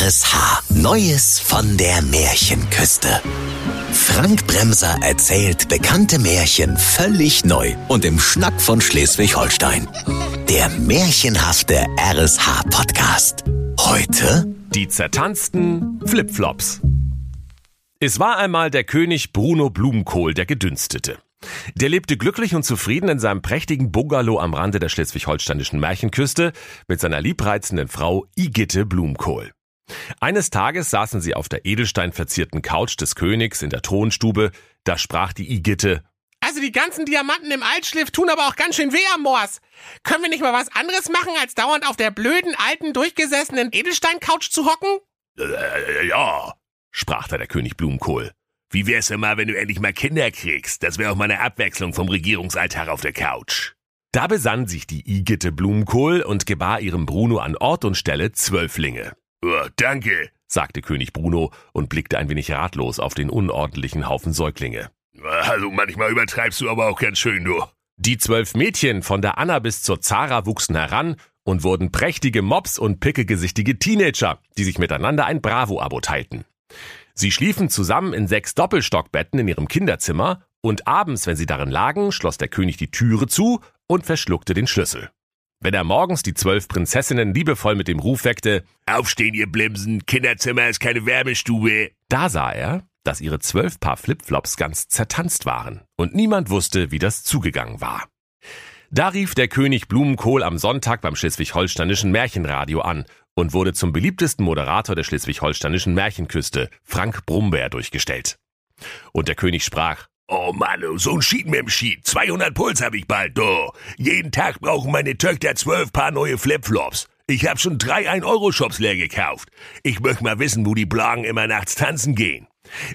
RSH. Neues von der Märchenküste. Frank Bremser erzählt bekannte Märchen völlig neu und im Schnack von Schleswig-Holstein. Der märchenhafte RSH-Podcast. Heute Die zertanzten Flipflops. Es war einmal der König Bruno Blumenkohl, der Gedünstete. Der lebte glücklich und zufrieden in seinem prächtigen Bungalow am Rande der schleswig-holsteinischen Märchenküste mit seiner liebreizenden Frau Igitte Blumenkohl. Eines Tages saßen sie auf der edelsteinverzierten Couch des Königs in der Thronstube, da sprach die Igitte, Also die ganzen Diamanten im Altschliff tun aber auch ganz schön weh am Moors. Können wir nicht mal was anderes machen, als dauernd auf der blöden, alten, durchgesessenen Edelstein-Couch zu hocken? Äh, ja, sprach da der König Blumenkohl. wie wär's denn mal, wenn du endlich mal Kinder kriegst? Das wäre auch mal eine Abwechslung vom Regierungsalltag auf der Couch. Da besann sich die Igitte Blumenkohl und gebar ihrem Bruno an Ort und Stelle Zwölflinge. Oh, danke. sagte König Bruno und blickte ein wenig ratlos auf den unordentlichen Haufen Säuglinge. Also manchmal übertreibst du aber auch ganz schön, du. Die zwölf Mädchen von der Anna bis zur Zara wuchsen heran und wurden prächtige Mops und pickegesichtige Teenager, die sich miteinander ein Bravo-Abo teilten. Sie schliefen zusammen in sechs Doppelstockbetten in ihrem Kinderzimmer und abends, wenn sie darin lagen, schloss der König die Türe zu und verschluckte den Schlüssel. Wenn er morgens die zwölf Prinzessinnen liebevoll mit dem Ruf weckte, Aufstehen, ihr Blimsen. Kinderzimmer ist keine Wärmestube. da sah er, dass ihre zwölf Paar Flipflops ganz zertanzt waren und niemand wusste, wie das zugegangen war. Da rief der König Blumenkohl am Sonntag beim schleswig-holsteinischen Märchenradio an und wurde zum beliebtesten Moderator der schleswig-holsteinischen Märchenküste, Frank Brumberg, durchgestellt. Und der König sprach, Oh Mann, oh, so ein Schied mit dem Schied. 200 Puls hab ich bald, du. Jeden Tag brauchen meine Töchter zwölf Paar neue Flipflops. Ich hab schon drei 1-Euro-Shops leer gekauft. Ich möchte mal wissen, wo die Blagen immer nachts tanzen gehen.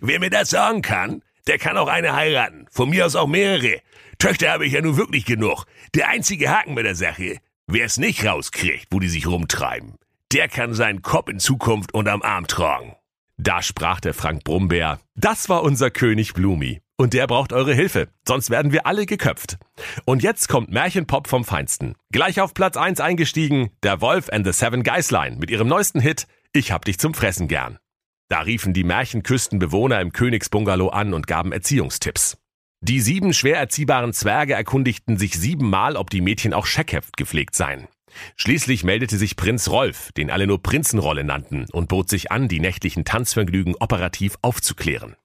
Wer mir das sagen kann, der kann auch eine heiraten. Von mir aus auch mehrere. Töchter habe ich ja nun wirklich genug. Der einzige Haken bei der Sache, wer es nicht rauskriegt, wo die sich rumtreiben, der kann seinen Kopf in Zukunft unterm Arm tragen. Da sprach der Frank Brumbeer, das war unser König Blumi. Und der braucht eure Hilfe, sonst werden wir alle geköpft. Und jetzt kommt Märchenpop vom Feinsten. Gleich auf Platz 1 eingestiegen, der Wolf and the Seven Geislein mit ihrem neuesten Hit Ich hab dich zum Fressen gern. Da riefen die Märchenküstenbewohner im Königsbungalow an und gaben Erziehungstipps. Die sieben schwer erziehbaren Zwerge erkundigten sich siebenmal, ob die Mädchen auch Scheckheft gepflegt seien. Schließlich meldete sich Prinz Rolf, den alle nur Prinzenrolle nannten, und bot sich an, die nächtlichen Tanzvergnügen operativ aufzuklären.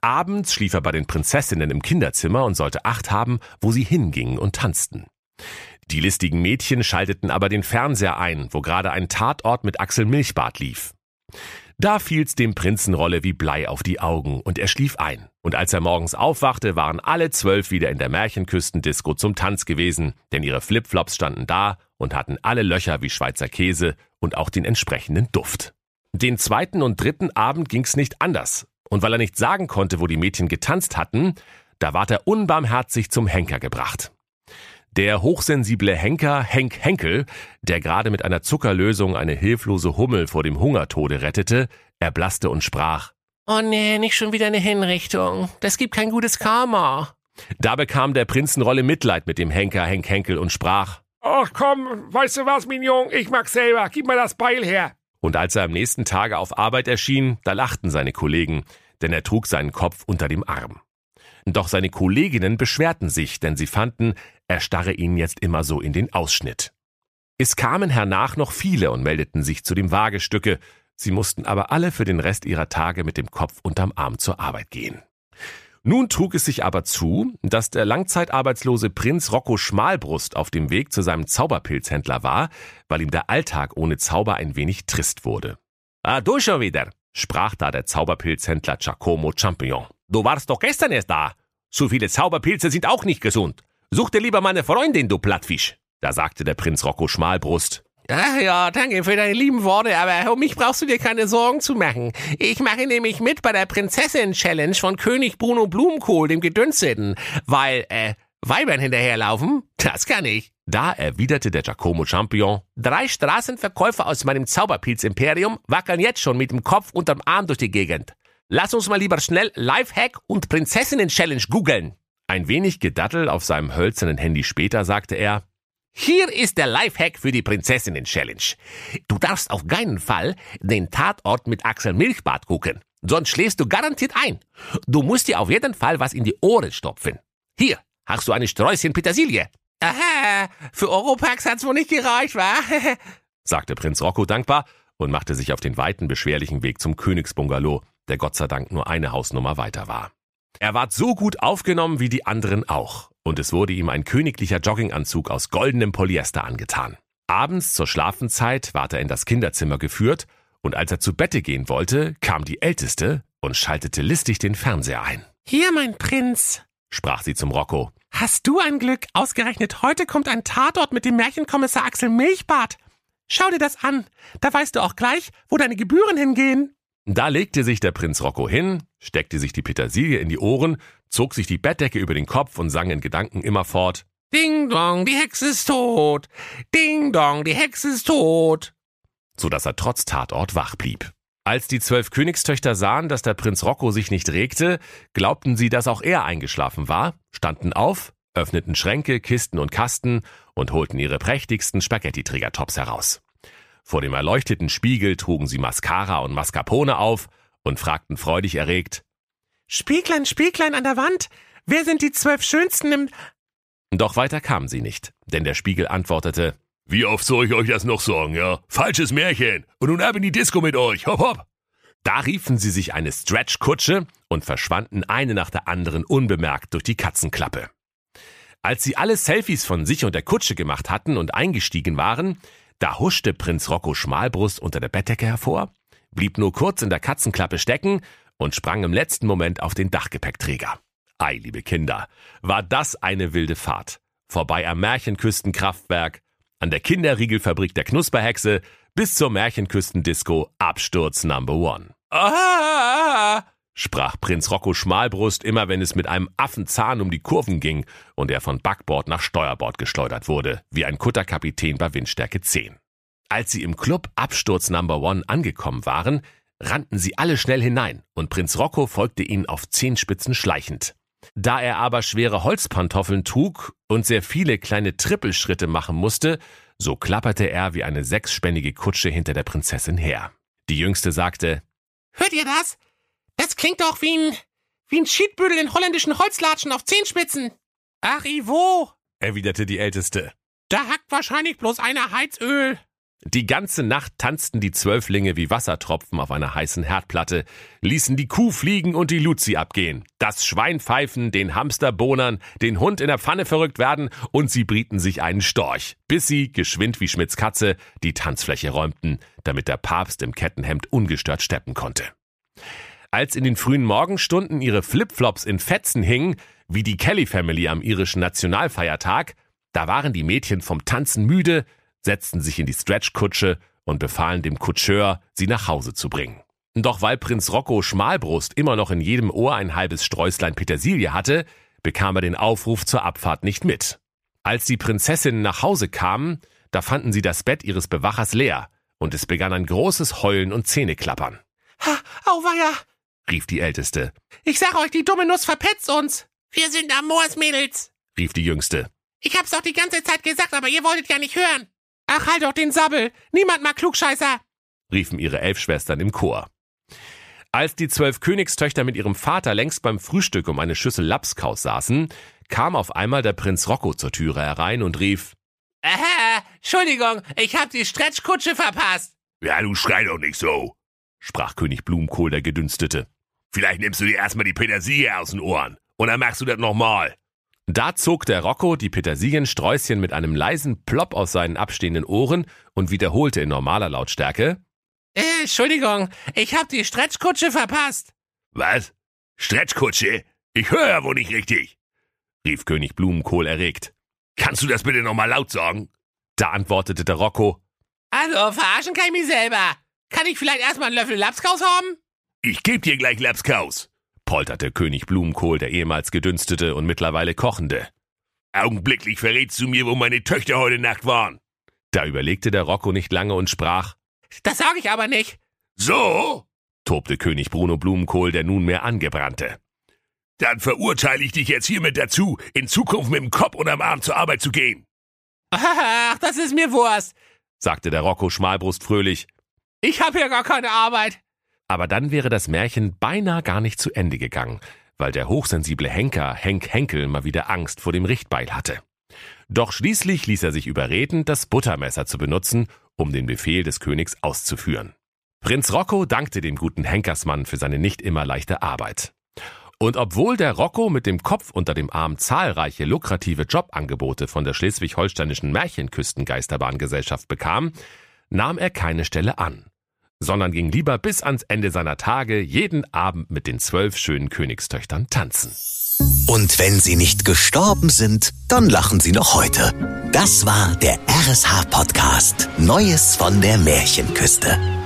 Abends schlief er bei den Prinzessinnen im Kinderzimmer und sollte Acht haben, wo sie hingingen und tanzten. Die listigen Mädchen schalteten aber den Fernseher ein, wo gerade ein Tatort mit Axel Milchbart lief. Da fiel's dem Prinzenrolle wie Blei auf die Augen und er schlief ein. Und als er morgens aufwachte, waren alle zwölf wieder in der Märchenküstendisco zum Tanz gewesen, denn ihre Flipflops standen da und hatten alle Löcher wie Schweizer Käse und auch den entsprechenden Duft. Den zweiten und dritten Abend ging's nicht anders. Und weil er nicht sagen konnte, wo die Mädchen getanzt hatten, da ward er unbarmherzig zum Henker gebracht. Der hochsensible Henker Henk Henkel, der gerade mit einer Zuckerlösung eine hilflose Hummel vor dem Hungertode rettete, erblasste und sprach. Oh nee, nicht schon wieder eine Hinrichtung. Das gibt kein gutes Karma. Da bekam der Prinzenrolle Mitleid mit dem Henker Henk Henkel und sprach. Ach komm, weißt du was, Mignon? Ich mag selber. Gib mal das Beil her. Und als er am nächsten Tage auf Arbeit erschien, da lachten seine Kollegen, denn er trug seinen Kopf unter dem Arm. Doch seine Kolleginnen beschwerten sich, denn sie fanden, er starre ihnen jetzt immer so in den Ausschnitt. Es kamen hernach noch viele und meldeten sich zu dem Wagestücke, sie mussten aber alle für den Rest ihrer Tage mit dem Kopf unterm Arm zur Arbeit gehen. Nun trug es sich aber zu, dass der langzeitarbeitslose Prinz Rocco Schmalbrust auf dem Weg zu seinem Zauberpilzhändler war, weil ihm der Alltag ohne Zauber ein wenig trist wurde. Ah, du schon wieder, sprach da der Zauberpilzhändler Giacomo Champignon. Du warst doch gestern erst da. So viele Zauberpilze sind auch nicht gesund. Such dir lieber meine Freundin, du Plattfisch. Da sagte der Prinz Rocco Schmalbrust. Ach ja, danke für deine lieben Worte, aber um mich brauchst du dir keine Sorgen zu machen. Ich mache nämlich mit bei der Prinzessin-Challenge von König Bruno Blumenkohl, dem Gedünsteten, weil, äh, Weibern hinterherlaufen, das kann ich. Da erwiderte der Giacomo Champion, Drei Straßenverkäufer aus meinem Zauberpilz-Imperium wackeln jetzt schon mit dem Kopf unterm Arm durch die Gegend. Lass uns mal lieber schnell Lifehack und Prinzessinnen-Challenge googeln. ein wenig Gedattel auf seinem hölzernen Handy später sagte er, Hier ist der Lifehack für die Prinzessinnen-Challenge. Du darfst auf keinen Fall den Tatort mit Axel Milchbart gucken, sonst schläfst du garantiert ein. Du musst dir auf jeden Fall was in die Ohren stopfen. Hier hast du eine Sträußchen Petersilie. Aha, für Europax hat's wohl nicht gereicht, wa? sagte Prinz Rocco dankbar und machte sich auf den weiten, beschwerlichen Weg zum Königsbungalow, der Gott sei Dank nur eine Hausnummer weiter war. Er ward so gut aufgenommen wie die anderen auch, und es wurde ihm ein königlicher Jogginganzug aus goldenem Polyester angetan. Abends zur Schlafenzeit ward er in das Kinderzimmer geführt, und als er zu Bette gehen wollte, kam die Älteste und schaltete listig den Fernseher ein. Hier, mein Prinz, sprach sie zum Rocco. Hast du ein Glück? Ausgerechnet heute kommt ein Tatort mit dem Märchenkommissar Axel Milchbart. Schau dir das an. Da weißt du auch gleich, wo deine Gebühren hingehen. Da legte sich der Prinz Rocco hin, steckte sich die Petersilie in die Ohren, zog sich die Bettdecke über den Kopf und sang in Gedanken immerfort Ding dong, die Hexe ist tot. Ding dong, die Hexe ist tot. So dass er trotz Tatort wach blieb. Als die zwölf Königstöchter sahen, dass der Prinz Rocco sich nicht regte, glaubten sie, dass auch er eingeschlafen war, standen auf, öffneten Schränke, Kisten und Kasten und holten ihre prächtigsten Spaghetti-Trägertops heraus. Vor dem erleuchteten Spiegel trugen sie Mascara und Mascarpone auf und fragten freudig erregt, Spieglein, Spieglein an der Wand, wer sind die zwölf Schönsten im... Doch weiter kamen sie nicht, denn der Spiegel antwortete, wie oft soll ich euch das noch sagen, ja? Falsches Märchen. Und nun ab in die Disco mit euch. Hopp, hopp. Da riefen sie sich eine Stretch-Kutsche und verschwanden eine nach der anderen unbemerkt durch die Katzenklappe. Als sie alle Selfies von sich und der Kutsche gemacht hatten und eingestiegen waren, da huschte Prinz Rocco Schmalbrust unter der Bettdecke hervor, blieb nur kurz in der Katzenklappe stecken und sprang im letzten Moment auf den Dachgepäckträger. Ei, liebe Kinder, war das eine wilde Fahrt. Vorbei am Märchenküstenkraftwerk, an der Kinderriegelfabrik der Knusperhexe bis zur Märchenküstendisco Absturz Number One. Ah! Sprach Prinz Rocco Schmalbrust immer, wenn es mit einem Affenzahn um die Kurven ging und er von Backbord nach Steuerbord geschleudert wurde, wie ein Kutterkapitän bei Windstärke 10. Als sie im Club Absturz Number One angekommen waren, rannten sie alle schnell hinein und Prinz Rocco folgte ihnen auf Zehenspitzen schleichend. Da er aber schwere Holzpantoffeln trug und sehr viele kleine Trippelschritte machen musste, so klapperte er wie eine sechsspännige Kutsche hinter der Prinzessin her. Die Jüngste sagte, Hört ihr das? Das klingt doch wie ein, wie ein Schiedbüdel in holländischen Holzlatschen auf Zehenspitzen. Ach, Ivo, erwiderte die Älteste. Da hackt wahrscheinlich bloß einer Heizöl. Die ganze Nacht tanzten die Zwölflinge wie Wassertropfen auf einer heißen Herdplatte, ließen die Kuh fliegen und die Luzi abgehen, das Schwein pfeifen, den Hamster bonern, den Hund in der Pfanne verrückt werden und sie brieten sich einen Storch, bis sie, geschwind wie Schmidts Katze, die Tanzfläche räumten, damit der Papst im Kettenhemd ungestört steppen konnte. Als in den frühen Morgenstunden ihre Flipflops in Fetzen hingen, wie die Kelly Family am irischen Nationalfeiertag, da waren die Mädchen vom Tanzen müde, setzten sich in die Stretchkutsche und befahlen dem Kutscheur, sie nach Hause zu bringen. Doch weil Prinz Rocco Schmalbrust immer noch in jedem Ohr ein halbes Sträußlein Petersilie hatte, bekam er den Aufruf zur Abfahrt nicht mit. Als die Prinzessinnen nach Hause kamen, da fanden sie das Bett ihres Bewachers leer, und es begann ein großes Heulen und Zähneklappern. Ha, auweia, rief die Älteste. Ich sag euch, die dumme Nuss verpetzt uns. Wir sind Amors Mädels, rief die Jüngste. Ich hab's doch die ganze Zeit gesagt, aber ihr wolltet ja nicht hören. Ach, halt doch den Sabbel! Niemand mag Klugscheißer! riefen ihre elf Schwestern im Chor. Als die zwölf Königstöchter mit ihrem Vater längst beim Frühstück um eine Schüssel Lapskaus saßen, kam auf einmal der Prinz Rocco zur Türe herein und rief, Aha, Entschuldigung, ich hab die Stretchkutsche verpasst. Ja, du schrei doch nicht so, sprach König Blumenkohl der Gedünstete. Vielleicht nimmst du dir erstmal die Petersilie aus den Ohren und dann machst du das nochmal. Da zog der Rocco die Petersiliensträußchen mit einem leisen Plopp aus seinen abstehenden Ohren und wiederholte in normaler Lautstärke. Äh, Entschuldigung, ich hab die Stretchkutsche verpasst. Was? Stretchkutsche? Ich höre ja wohl nicht richtig, rief König Blumenkohl erregt. Kannst du das bitte nochmal laut sagen? Da antwortete der Rocco. Also, verarschen kann ich mich selber. Kann ich vielleicht erstmal einen Löffel Lapskaus haben? Ich geb dir gleich Lapskaus polterte König Blumenkohl, der ehemals gedünstete und mittlerweile kochende. Augenblicklich verrätst du mir, wo meine Töchter heute Nacht waren. Da überlegte der Rocco nicht lange und sprach. Das sag ich aber nicht. So? tobte König Bruno Blumenkohl, der nunmehr angebrannte. Dann verurteile ich dich jetzt hiermit dazu, in Zukunft mit dem Kopf unterm Arm zur Arbeit zu gehen. Ach, das ist mir Wurst, sagte der Rocco Schmalbrust fröhlich. Ich habe ja gar keine Arbeit. Aber dann wäre das Märchen beinahe gar nicht zu Ende gegangen, weil der hochsensible Henker Henk Henkel mal wieder Angst vor dem Richtbeil hatte. Doch schließlich ließ er sich überreden, das Buttermesser zu benutzen, um den Befehl des Königs auszuführen. Prinz Rocco dankte dem guten Henkersmann für seine nicht immer leichte Arbeit. Und obwohl der Rocco mit dem Kopf unter dem Arm zahlreiche lukrative Jobangebote von der schleswig-holsteinischen Märchenküstengeisterbahngesellschaft bekam, nahm er keine Stelle an, sondern ging lieber bis ans Ende seiner Tage jeden Abend mit den zwölf schönen Königstöchtern tanzen. Und wenn sie nicht gestorben sind, dann lachen sie noch heute. Das war der RSH-Podcast Neues von der Märchenküste.